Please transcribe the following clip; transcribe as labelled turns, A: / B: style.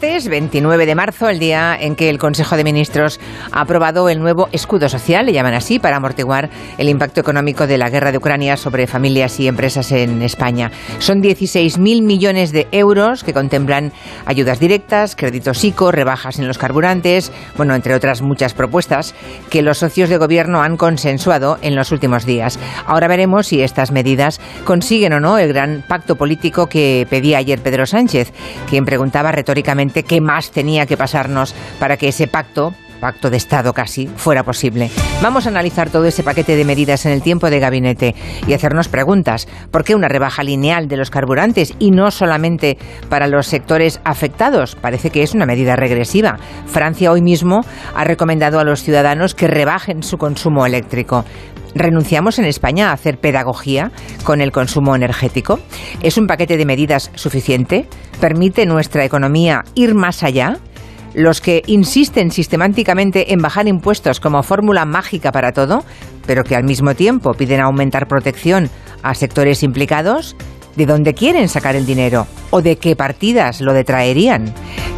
A: Es 29 de marzo, el día en que el Consejo de Ministros ha aprobado el nuevo escudo social, le llaman así, para amortiguar el impacto económico de la guerra de Ucrania sobre familias y empresas en España. Son 16.000 millones de euros que contemplan ayudas directas, créditos ICO, rebajas en los carburantes, bueno, entre otras muchas propuestas que los socios de gobierno han consensuado en los últimos días. Ahora veremos si estas medidas consiguen o no el gran pacto político que pedía ayer Pedro Sánchez, quien preguntaba retóricamente qué más tenía que pasarnos para que ese pacto pacto de Estado casi, fuera posible. Vamos a analizar todo ese paquete de medidas en el tiempo de gabinete y hacernos preguntas. ¿Por qué una rebaja lineal de los carburantes y no solamente para los sectores afectados? Parece que es una medida regresiva. Francia hoy mismo ha recomendado a los ciudadanos que rebajen su consumo eléctrico. ¿Renunciamos en España a hacer pedagogía con el consumo energético? ¿Es un paquete de medidas suficiente? ¿Permite nuestra economía ir más allá? Los que insisten sistemáticamente en bajar impuestos como fórmula mágica para todo, pero que al mismo tiempo piden aumentar protección a sectores implicados, ¿de dónde quieren sacar el dinero? ¿O de qué partidas lo detraerían?